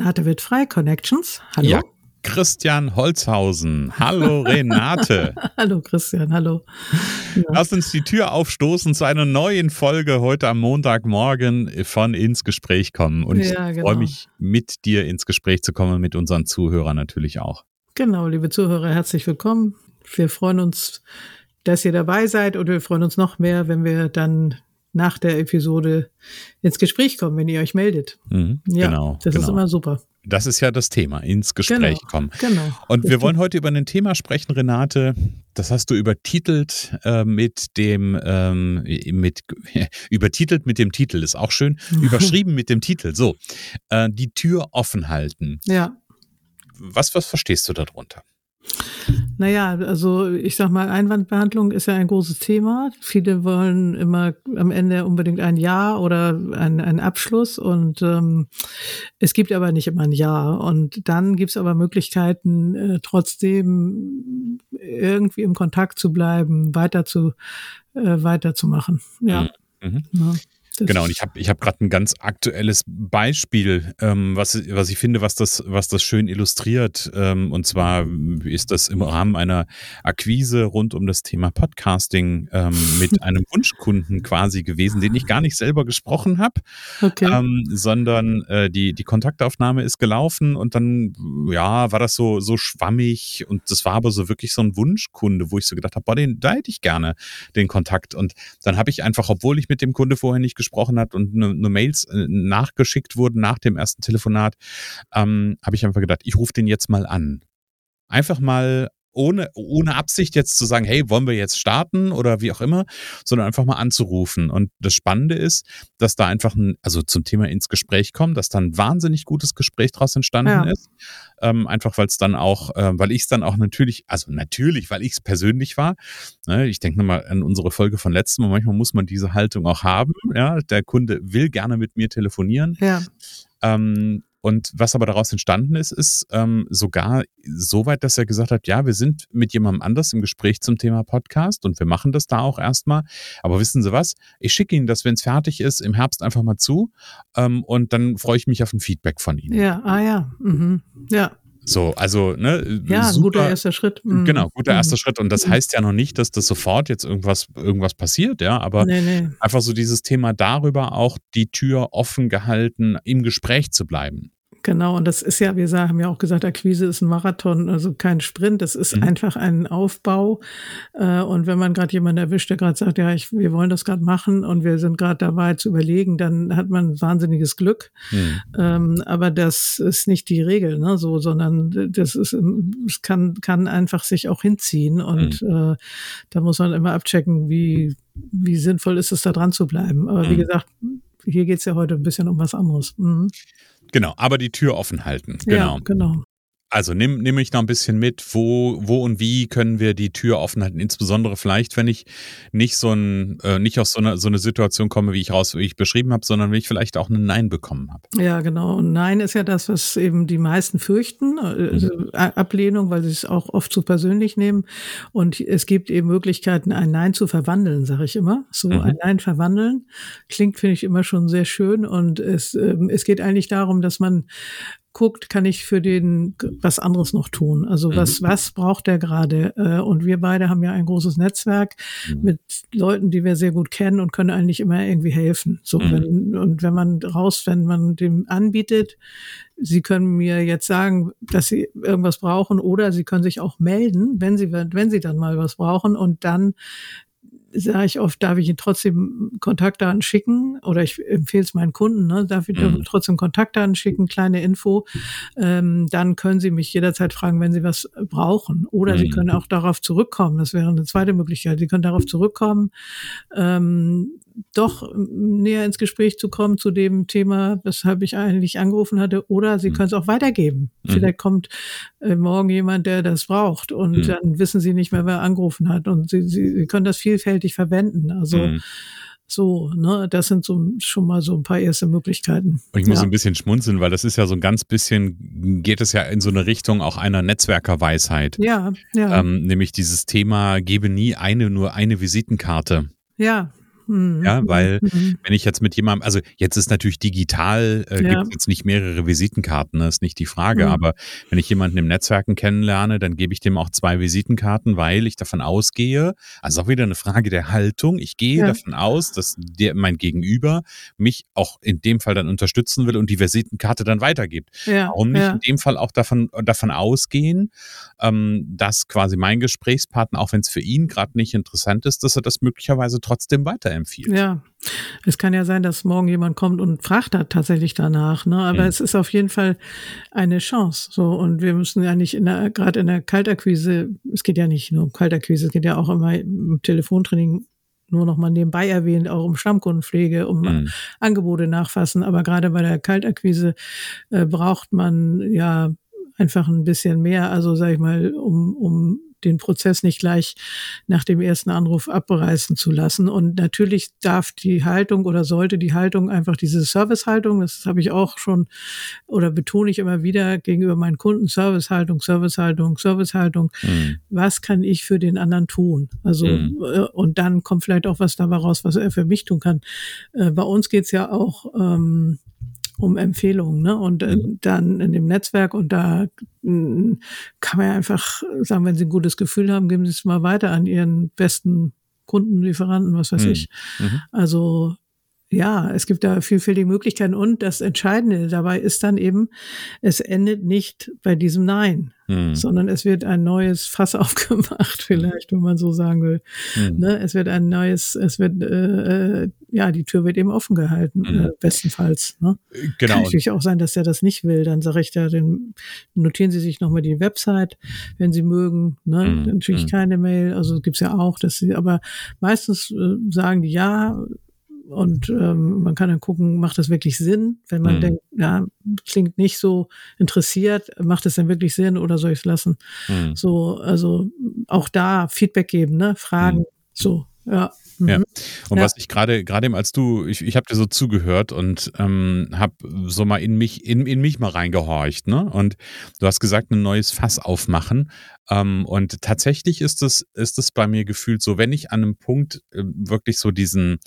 Renate wird frei, Connections. Hallo. Ja, Christian Holzhausen. Hallo Renate. hallo Christian, hallo. Ja. Lass uns die Tür aufstoßen zu einer neuen Folge heute am Montagmorgen von Ins Gespräch kommen. Und ja, ich genau. freue mich, mit dir ins Gespräch zu kommen, mit unseren Zuhörern natürlich auch. Genau, liebe Zuhörer, herzlich willkommen. Wir freuen uns, dass ihr dabei seid und wir freuen uns noch mehr, wenn wir dann nach der Episode ins Gespräch kommen, wenn ihr euch meldet. Mhm, ja, genau. Das genau. ist immer super. Das ist ja das Thema, ins Gespräch genau, kommen. Genau. Und wir wollen heute über ein Thema sprechen, Renate. Das hast du übertitelt äh, mit dem ähm, mit übertitelt mit dem Titel ist auch schön. Überschrieben mit dem Titel. So, äh, die Tür offen halten. Ja. Was was verstehst du darunter? Naja, also ich sag mal, Einwandbehandlung ist ja ein großes Thema. Viele wollen immer am Ende unbedingt ein Ja oder einen Abschluss und ähm, es gibt aber nicht immer ein Ja. Und dann gibt es aber Möglichkeiten, äh, trotzdem irgendwie im Kontakt zu bleiben, weiter zu äh, weiterzumachen. Ja. Mhm. ja. Genau, und ich habe ich hab gerade ein ganz aktuelles Beispiel, ähm, was, was ich finde, was das, was das schön illustriert. Ähm, und zwar ist das im Rahmen einer Akquise rund um das Thema Podcasting ähm, mit einem Wunschkunden quasi gewesen, den ich gar nicht selber gesprochen habe, okay. Ähm, sondern äh, die, die Kontaktaufnahme ist gelaufen und dann, ja, war das so, so schwammig und das war aber so wirklich so ein Wunschkunde, wo ich so gedacht habe, boah, den, da hätte ich gerne den Kontakt. Und dann habe ich einfach, obwohl ich mit dem Kunde vorher nicht gesprochen gesprochen hat und nur, nur Mails äh, nachgeschickt wurden nach dem ersten Telefonat, ähm, habe ich einfach gedacht, ich rufe den jetzt mal an. Einfach mal ohne, ohne Absicht jetzt zu sagen, hey, wollen wir jetzt starten oder wie auch immer, sondern einfach mal anzurufen. Und das Spannende ist, dass da einfach ein, also zum Thema ins Gespräch kommt, dass dann ein wahnsinnig gutes Gespräch daraus entstanden ja. ist. Ähm, einfach weil es dann auch, äh, weil ich es dann auch natürlich, also natürlich, weil ich es persönlich war. Ne, ich denke nochmal an unsere Folge von letztem Mal, manchmal muss man diese Haltung auch haben. Ja, der Kunde will gerne mit mir telefonieren. Ja. Ähm, und was aber daraus entstanden ist, ist ähm, sogar so weit, dass er gesagt hat, ja, wir sind mit jemandem anders im Gespräch zum Thema Podcast und wir machen das da auch erstmal. Aber wissen Sie was? Ich schicke Ihnen das, wenn es fertig ist, im Herbst einfach mal zu ähm, und dann freue ich mich auf ein Feedback von Ihnen. Ja, ah ja, mhm. ja. So, also, ne? Ja, super, ein guter erster Schritt. Mhm. Genau, guter erster mhm. Schritt. Und das mhm. heißt ja noch nicht, dass das sofort jetzt irgendwas, irgendwas passiert, ja, aber nee, nee. einfach so dieses Thema darüber auch die Tür offen gehalten, im Gespräch zu bleiben. Genau, und das ist ja, wir haben ja auch gesagt, Akquise ist ein Marathon, also kein Sprint, das ist mhm. einfach ein Aufbau. Äh, und wenn man gerade jemanden erwischt, der gerade sagt, ja, ich, wir wollen das gerade machen und wir sind gerade dabei zu überlegen, dann hat man wahnsinniges Glück. Mhm. Ähm, aber das ist nicht die Regel, ne, so, sondern das ist, es kann, kann einfach sich auch hinziehen und mhm. äh, da muss man immer abchecken, wie, wie sinnvoll ist es, da dran zu bleiben. Aber wie mhm. gesagt, hier geht's ja heute ein bisschen um was anderes. Mhm. Genau, aber die Tür offen halten. Genau. Ja, genau. Also nimm, nimm mich noch ein bisschen mit, wo, wo und wie können wir die Tür offen halten, insbesondere vielleicht, wenn ich nicht so ein, äh, nicht aus so einer so eine Situation komme, wie ich raus, wie ich beschrieben habe, sondern wenn ich vielleicht auch ein Nein bekommen habe. Ja, genau. Und Nein ist ja das, was eben die meisten fürchten, äh, mhm. Ablehnung, weil sie es auch oft zu persönlich nehmen. Und es gibt eben Möglichkeiten, ein Nein zu verwandeln, sage ich immer. So mhm. ein Nein verwandeln klingt, finde ich, immer schon sehr schön. Und es, äh, es geht eigentlich darum, dass man guckt, kann ich für den was anderes noch tun? Also mhm. was, was braucht der gerade? Äh, und wir beide haben ja ein großes Netzwerk mhm. mit Leuten, die wir sehr gut kennen und können eigentlich immer irgendwie helfen. So, mhm. wenn, und wenn man raus, wenn man dem anbietet, Sie können mir jetzt sagen, dass Sie irgendwas brauchen oder Sie können sich auch melden, wenn Sie, wenn Sie dann mal was brauchen und dann sage ich oft, darf ich Ihnen trotzdem Kontaktdaten schicken? Oder ich empfehle es meinen Kunden, ne, darf ich mhm. trotzdem Kontaktdaten schicken, kleine Info, ähm, dann können Sie mich jederzeit fragen, wenn Sie was brauchen. Oder mhm. Sie können auch darauf zurückkommen, das wäre eine zweite Möglichkeit, Sie können darauf zurückkommen, ähm, doch näher ins Gespräch zu kommen zu dem Thema, weshalb ich eigentlich angerufen hatte, oder Sie mhm. können es auch weitergeben. Mhm. Vielleicht kommt äh, morgen jemand, der das braucht und mhm. dann wissen Sie nicht mehr, wer angerufen hat und Sie, Sie, Sie können das vielfältig verwenden. Also mhm. so, ne, das sind so schon mal so ein paar erste Möglichkeiten. Und ich muss ja. ein bisschen schmunzeln, weil das ist ja so ein ganz bisschen, geht es ja in so eine Richtung auch einer Netzwerkerweisheit. Ja, ja. Ähm, nämlich dieses Thema, gebe nie eine, nur eine Visitenkarte. Ja, Mhm. Ja, weil mhm. wenn ich jetzt mit jemandem, also jetzt ist natürlich digital, äh, ja. gibt es jetzt nicht mehrere Visitenkarten, das ne, ist nicht die Frage, mhm. aber wenn ich jemanden im Netzwerken kennenlerne, dann gebe ich dem auch zwei Visitenkarten, weil ich davon ausgehe, also auch wieder eine Frage der Haltung, ich gehe ja. davon aus, dass der, mein Gegenüber mich auch in dem Fall dann unterstützen will und die Visitenkarte dann weitergibt. Ja. Warum nicht in dem Fall auch davon, davon ausgehen, ähm, dass quasi mein Gesprächspartner, auch wenn es für ihn gerade nicht interessant ist, dass er das möglicherweise trotzdem weiterempfiehlt empfiehlt. Ja, es kann ja sein, dass morgen jemand kommt und fragt da tatsächlich danach, ne? Aber mhm. es ist auf jeden Fall eine Chance. So und wir müssen ja nicht in der gerade in der Kaltakquise, es geht ja nicht nur um Kaltakquise, es geht ja auch immer im Telefontraining nur noch mal nebenbei erwähnt, auch um Stammkundenpflege, um mhm. Angebote nachfassen. Aber gerade bei der Kaltakquise äh, braucht man ja einfach ein bisschen mehr, also sag ich mal, um, um den Prozess nicht gleich nach dem ersten Anruf abreißen zu lassen. Und natürlich darf die Haltung oder sollte die Haltung einfach diese Servicehaltung, das habe ich auch schon oder betone ich immer wieder gegenüber meinen Kunden, Servicehaltung, Servicehaltung, Servicehaltung. Mhm. Was kann ich für den anderen tun? Also, mhm. Und dann kommt vielleicht auch was dabei raus, was er für mich tun kann. Äh, bei uns geht's ja auch ähm, um Empfehlungen, ne? Und äh, mhm. dann in dem Netzwerk und da äh, kann man ja einfach sagen, wenn Sie ein gutes Gefühl haben, geben Sie es mal weiter an Ihren besten Kunden, Lieferanten, was weiß mhm. ich. Mhm. Also ja, es gibt da vielfältige Möglichkeiten und das Entscheidende dabei ist dann eben, es endet nicht bei diesem Nein, hm. sondern es wird ein neues Fass aufgemacht, vielleicht, wenn man so sagen will. Hm. Ne? Es wird ein neues, es wird, äh, äh, ja, die Tür wird eben offen gehalten, hm. äh, bestenfalls. Ne? Genau. Kann natürlich auch sein, dass er das nicht will. Dann sage ich da, dann notieren Sie sich nochmal die Website, wenn Sie mögen. Ne? Hm. Natürlich hm. keine Mail, also gibt's ja auch, dass sie, aber meistens äh, sagen die ja, und ähm, man kann dann gucken, macht das wirklich Sinn? Wenn man mhm. denkt, ja, klingt nicht so interessiert, macht es denn wirklich Sinn oder soll ich es lassen? Mhm. So, also auch da Feedback geben, ne? Fragen, mhm. so, ja. Ja. Mhm. Und ja. was ich gerade, gerade eben als du, ich, ich habe dir so zugehört und ähm, habe so mal in mich, in, in mich mal reingehorcht, ne? Und du hast gesagt, ein neues Fass aufmachen. Ähm, und tatsächlich ist es, ist es bei mir gefühlt so, wenn ich an einem Punkt äh, wirklich so diesen,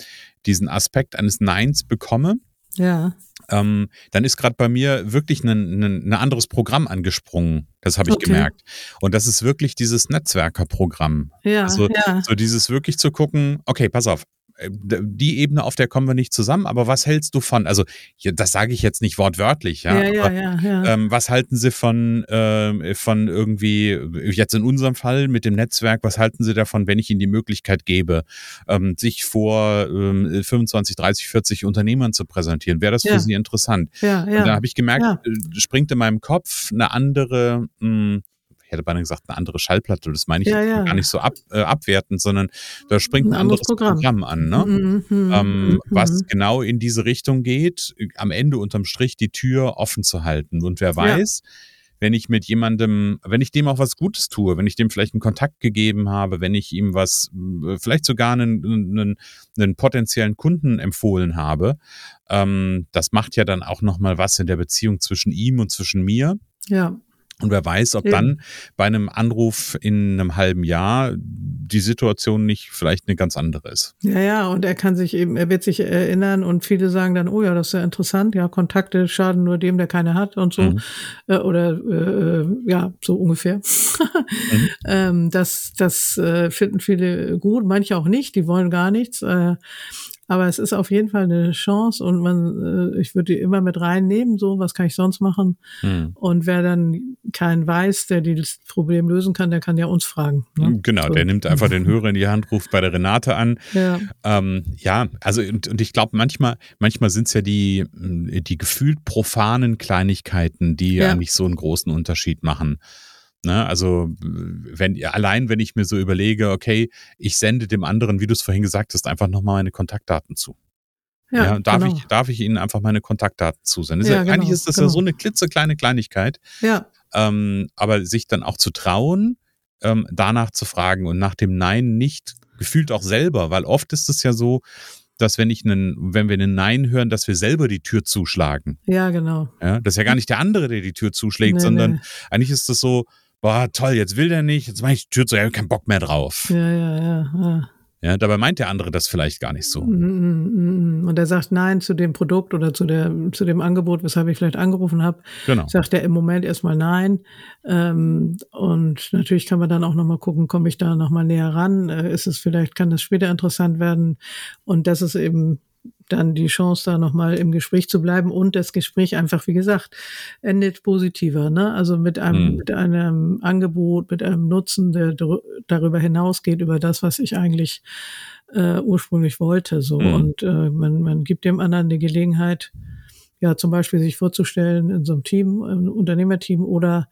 diesen Aspekt eines Neins bekomme, ja. Ähm, dann ist gerade bei mir wirklich ein, ein, ein, anderes Programm angesprungen. Das habe ich okay. gemerkt. Und das ist wirklich dieses Netzwerkerprogramm. Ja, also ja. so dieses wirklich zu gucken, okay, pass auf, die Ebene, auf der kommen wir nicht zusammen, aber was hältst du von, also das sage ich jetzt nicht wortwörtlich, ja, ja, aber, ja, ja ähm, was halten Sie von, äh, von irgendwie, jetzt in unserem Fall mit dem Netzwerk, was halten Sie davon, wenn ich Ihnen die Möglichkeit gebe, ähm, sich vor ähm, 25, 30, 40 Unternehmern zu präsentieren? Wäre das für Sie interessant? Ja, ja. Und da habe ich gemerkt, äh, springt in meinem Kopf eine andere, mh, hm, hätte beinahe gesagt, eine andere Schallplatte. Das meine ich ja, ja. gar nicht so ab, äh, abwertend, sondern da springt ein, ein anderes Programm, Programm an, ne? Mhm, ähm, mhm. was genau in diese Richtung geht, am Ende unterm Strich die Tür offen zu halten. Und wer weiß, ja. wenn ich mit jemandem, wenn ich dem auch was Gutes tue, wenn ich dem vielleicht einen Kontakt gegeben habe, wenn ich ihm was, äh, vielleicht sogar einen, einen, einen potenziellen Kunden empfohlen habe, ähm, das macht ja dann auch nochmal was in der Beziehung zwischen ihm und zwischen mir. Ja. Und wer weiß, ob dann bei einem Anruf in einem halben Jahr die Situation nicht vielleicht eine ganz andere ist. Ja, ja, und er kann sich eben, er wird sich erinnern und viele sagen dann, oh ja, das ist ja interessant, ja, Kontakte schaden nur dem, der keine hat und so. Mhm. Äh, oder äh, ja, so ungefähr. mhm. ähm, das das äh, finden viele gut, manche auch nicht, die wollen gar nichts. Äh, aber es ist auf jeden Fall eine Chance und man, äh, ich würde die immer mit reinnehmen, so, was kann ich sonst machen? Hm. Und wer dann keinen weiß, der das Problem lösen kann, der kann ja uns fragen. Ne? Genau, so. der nimmt einfach den Hörer in die Hand, ruft bei der Renate an. Ja, ähm, ja also und, und ich glaube, manchmal, manchmal sind es ja die, die gefühlt profanen Kleinigkeiten, die ja. eigentlich so einen großen Unterschied machen. Ne? Also wenn allein wenn ich mir so überlege, okay, ich sende dem anderen, wie du es vorhin gesagt hast, einfach nochmal meine Kontaktdaten zu. Ja, ja darf genau. ich darf ich ihnen einfach meine Kontaktdaten zusenden? Ja, genau, eigentlich ist das genau. ja so eine klitzekleine Kleinigkeit. Ja. Ähm, aber sich dann auch zu trauen, ähm, danach zu fragen und nach dem Nein nicht gefühlt auch selber, weil oft ist es ja so, dass wenn ich einen, wenn wir einen Nein hören, dass wir selber die Tür zuschlagen. Ja, genau. Ja, das ist ja gar nicht der andere, der die Tür zuschlägt, nee, sondern nee. eigentlich ist das so, boah, toll, jetzt will der nicht, jetzt mache ich die Tür zu, ich habe keinen Bock mehr drauf. Ja, ja, ja, ja. Ja, dabei meint der andere das vielleicht gar nicht so. Mm, mm, mm, und er sagt Nein zu dem Produkt oder zu, der, zu dem Angebot, weshalb ich vielleicht angerufen habe. Genau. Sagt er im Moment erstmal Nein. Ähm, und natürlich kann man dann auch nochmal gucken, komme ich da nochmal näher ran? Äh, ist es vielleicht, kann das später interessant werden? Und das ist eben dann die Chance, da nochmal im Gespräch zu bleiben und das Gespräch einfach, wie gesagt, endet positiver. Ne? Also mit einem, mhm. mit einem Angebot, mit einem Nutzen, der darüber hinausgeht, über das, was ich eigentlich äh, ursprünglich wollte. So. Mhm. Und äh, man, man gibt dem anderen die Gelegenheit, ja, zum Beispiel sich vorzustellen in so einem Team, einem Unternehmerteam oder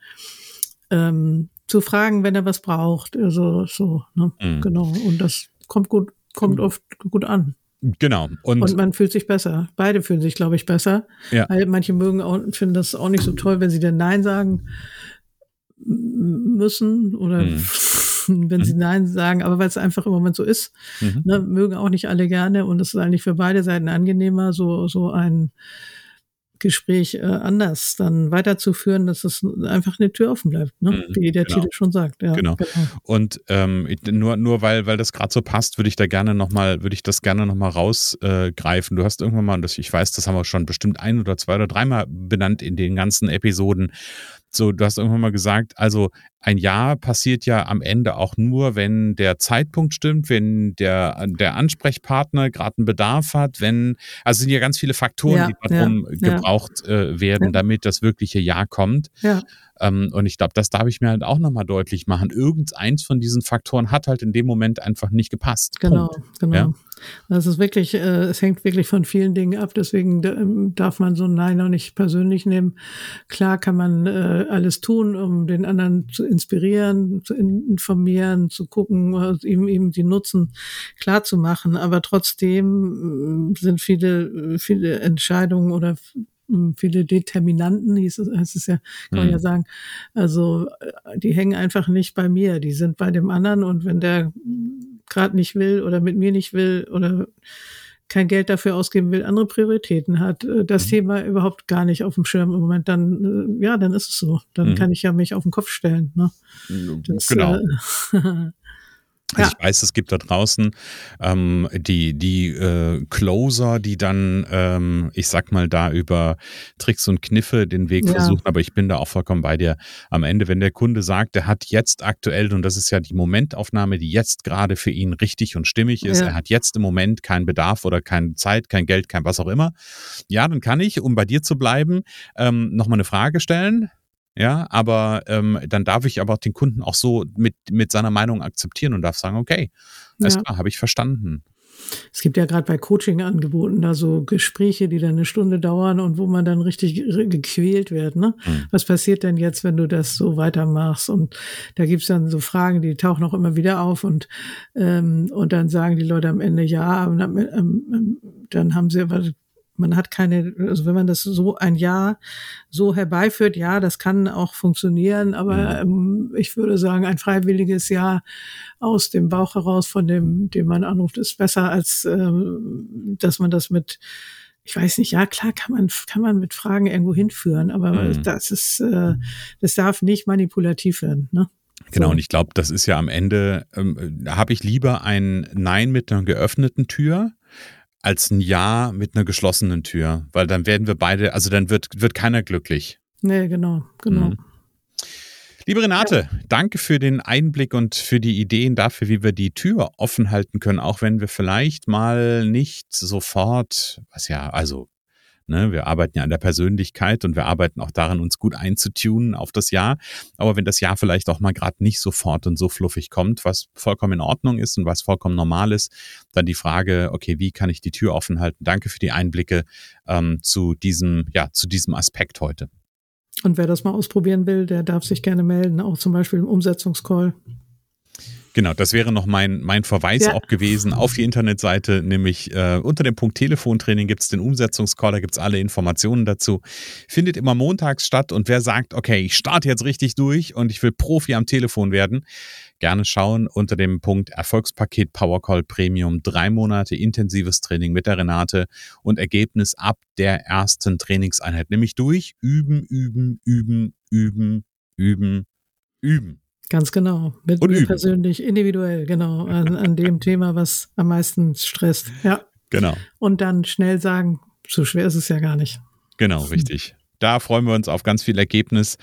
ähm, zu fragen, wenn er was braucht. Also so, ne? Mhm. genau. Und das kommt gut, kommt mhm. oft gut an. Genau. Und, und man fühlt sich besser. Beide fühlen sich, glaube ich, besser. Ja. Weil manche mögen auch, finden das auch nicht so toll, wenn sie dann Nein sagen müssen oder mhm. wenn sie mhm. Nein sagen, aber weil es einfach im Moment so ist, mhm. ne, mögen auch nicht alle gerne und es ist eigentlich für beide Seiten angenehmer, so, so ein Gespräch äh, anders dann weiterzuführen, dass es einfach eine Tür offen bleibt, ne? Mhm, wie der genau. Titel schon sagt. Ja, genau. genau. Und ähm, nur, nur weil, weil das gerade so passt, würde ich da gerne nochmal, würde ich das gerne nochmal rausgreifen. Äh, du hast irgendwann mal, und das, ich weiß, das haben wir schon bestimmt ein oder zwei oder dreimal benannt in den ganzen Episoden, so, du hast irgendwann mal gesagt, also ein Ja passiert ja am Ende auch nur, wenn der Zeitpunkt stimmt, wenn der, der Ansprechpartner gerade einen Bedarf hat, wenn, also sind ja ganz viele Faktoren, ja, die darum ja, gebraucht. Äh, werden, damit das wirkliche Ja kommt. Ja. Ähm, und ich glaube, das darf ich mir halt auch nochmal deutlich machen. Irgendeins von diesen Faktoren hat halt in dem Moment einfach nicht gepasst. Genau, Punkt. genau. Ja? Das ist wirklich, äh, es hängt wirklich von vielen Dingen ab. Deswegen ähm, darf man so ein Nein auch nicht persönlich nehmen. Klar kann man äh, alles tun, um den anderen zu inspirieren, zu informieren, zu gucken, ihm, ihm die Nutzen klar zu machen. Aber trotzdem äh, sind viele, viele Entscheidungen oder viele Determinanten, hieß es, heißt es ja, kann man ja mhm. sagen. Also äh, die hängen einfach nicht bei mir, die sind bei dem anderen und wenn der gerade nicht will oder mit mir nicht will oder kein Geld dafür ausgeben will, andere Prioritäten hat, äh, das mhm. Thema überhaupt gar nicht auf dem Schirm im Moment, dann äh, ja, dann ist es so. Dann mhm. kann ich ja mich auf den Kopf stellen. Ne? Das, genau. Äh, Also ja. ich weiß, es gibt da draußen ähm, die, die äh, Closer, die dann, ähm, ich sag mal, da über Tricks und Kniffe den Weg ja. versuchen, aber ich bin da auch vollkommen bei dir. Am Ende, wenn der Kunde sagt, der hat jetzt aktuell, und das ist ja die Momentaufnahme, die jetzt gerade für ihn richtig und stimmig ist, ja. er hat jetzt im Moment keinen Bedarf oder keine Zeit, kein Geld, kein was auch immer, ja, dann kann ich, um bei dir zu bleiben, ähm, nochmal eine Frage stellen ja, aber ähm, dann darf ich aber den Kunden auch so mit, mit seiner Meinung akzeptieren und darf sagen, okay, alles ja. klar, habe ich verstanden. Es gibt ja gerade bei Coaching-Angeboten da so Gespräche, die dann eine Stunde dauern und wo man dann richtig gequält wird. Ne? Mhm. Was passiert denn jetzt, wenn du das so weitermachst? Und da gibt's dann so Fragen, die tauchen auch immer wieder auf und, ähm, und dann sagen die Leute am Ende ja, und dann, ähm, dann haben sie aber man hat keine, also wenn man das so ein Jahr so herbeiführt, ja, das kann auch funktionieren, aber ähm, ich würde sagen, ein freiwilliges Jahr aus dem Bauch heraus, von dem, dem man anruft, ist besser, als ähm, dass man das mit ich weiß nicht, ja klar kann man kann man mit Fragen irgendwo hinführen, aber mhm. das ist äh, das darf nicht manipulativ werden. Ne? Genau, so. und ich glaube, das ist ja am Ende, ähm, habe ich lieber ein Nein mit einer geöffneten Tür als ein Ja mit einer geschlossenen Tür, weil dann werden wir beide, also dann wird, wird keiner glücklich. Nee, genau, genau. Mhm. Liebe Renate, ja. danke für den Einblick und für die Ideen dafür, wie wir die Tür offen halten können, auch wenn wir vielleicht mal nicht sofort, was ja, also Ne, wir arbeiten ja an der Persönlichkeit und wir arbeiten auch daran, uns gut einzutunen auf das Jahr. Aber wenn das Jahr vielleicht auch mal gerade nicht sofort und so fluffig kommt, was vollkommen in Ordnung ist und was vollkommen normal ist, dann die Frage, okay, wie kann ich die Tür offen halten? Danke für die Einblicke ähm, zu diesem, ja, zu diesem Aspekt heute. Und wer das mal ausprobieren will, der darf sich gerne melden, auch zum Beispiel im Umsetzungscall. Genau, das wäre noch mein, mein Verweis ja. auch gewesen auf die Internetseite, nämlich äh, unter dem Punkt Telefontraining gibt es den Umsetzungscall, da gibt es alle Informationen dazu. Findet immer montags statt und wer sagt, okay, ich starte jetzt richtig durch und ich will Profi am Telefon werden, gerne schauen unter dem Punkt Erfolgspaket Powercall Premium. Drei Monate intensives Training mit der Renate und Ergebnis ab der ersten Trainingseinheit, nämlich durch üben, üben, üben, üben, üben, üben. Ganz genau. Mit Und mir üben. persönlich, individuell, genau, an, an dem Thema, was am meisten stresst. Ja. Genau. Und dann schnell sagen, so schwer ist es ja gar nicht. Genau, richtig. Da freuen wir uns auf ganz viel Ergebnis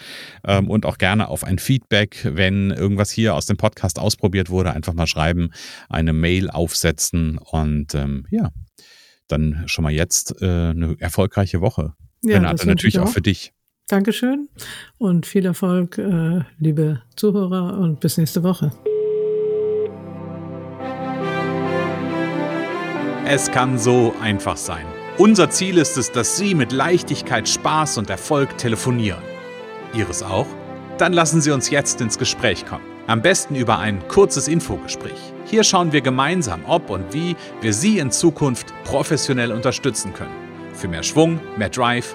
ähm, und auch gerne auf ein Feedback, wenn irgendwas hier aus dem Podcast ausprobiert wurde. Einfach mal schreiben, eine Mail aufsetzen und ähm, ja, dann schon mal jetzt äh, eine erfolgreiche Woche. Ja, Renate, natürlich auch für dich. Dankeschön und viel Erfolg, äh, liebe Zuhörer, und bis nächste Woche. Es kann so einfach sein. Unser Ziel ist es, dass Sie mit Leichtigkeit, Spaß und Erfolg telefonieren. Ihres auch? Dann lassen Sie uns jetzt ins Gespräch kommen. Am besten über ein kurzes Infogespräch. Hier schauen wir gemeinsam, ob und wie wir Sie in Zukunft professionell unterstützen können. Für mehr Schwung, mehr Drive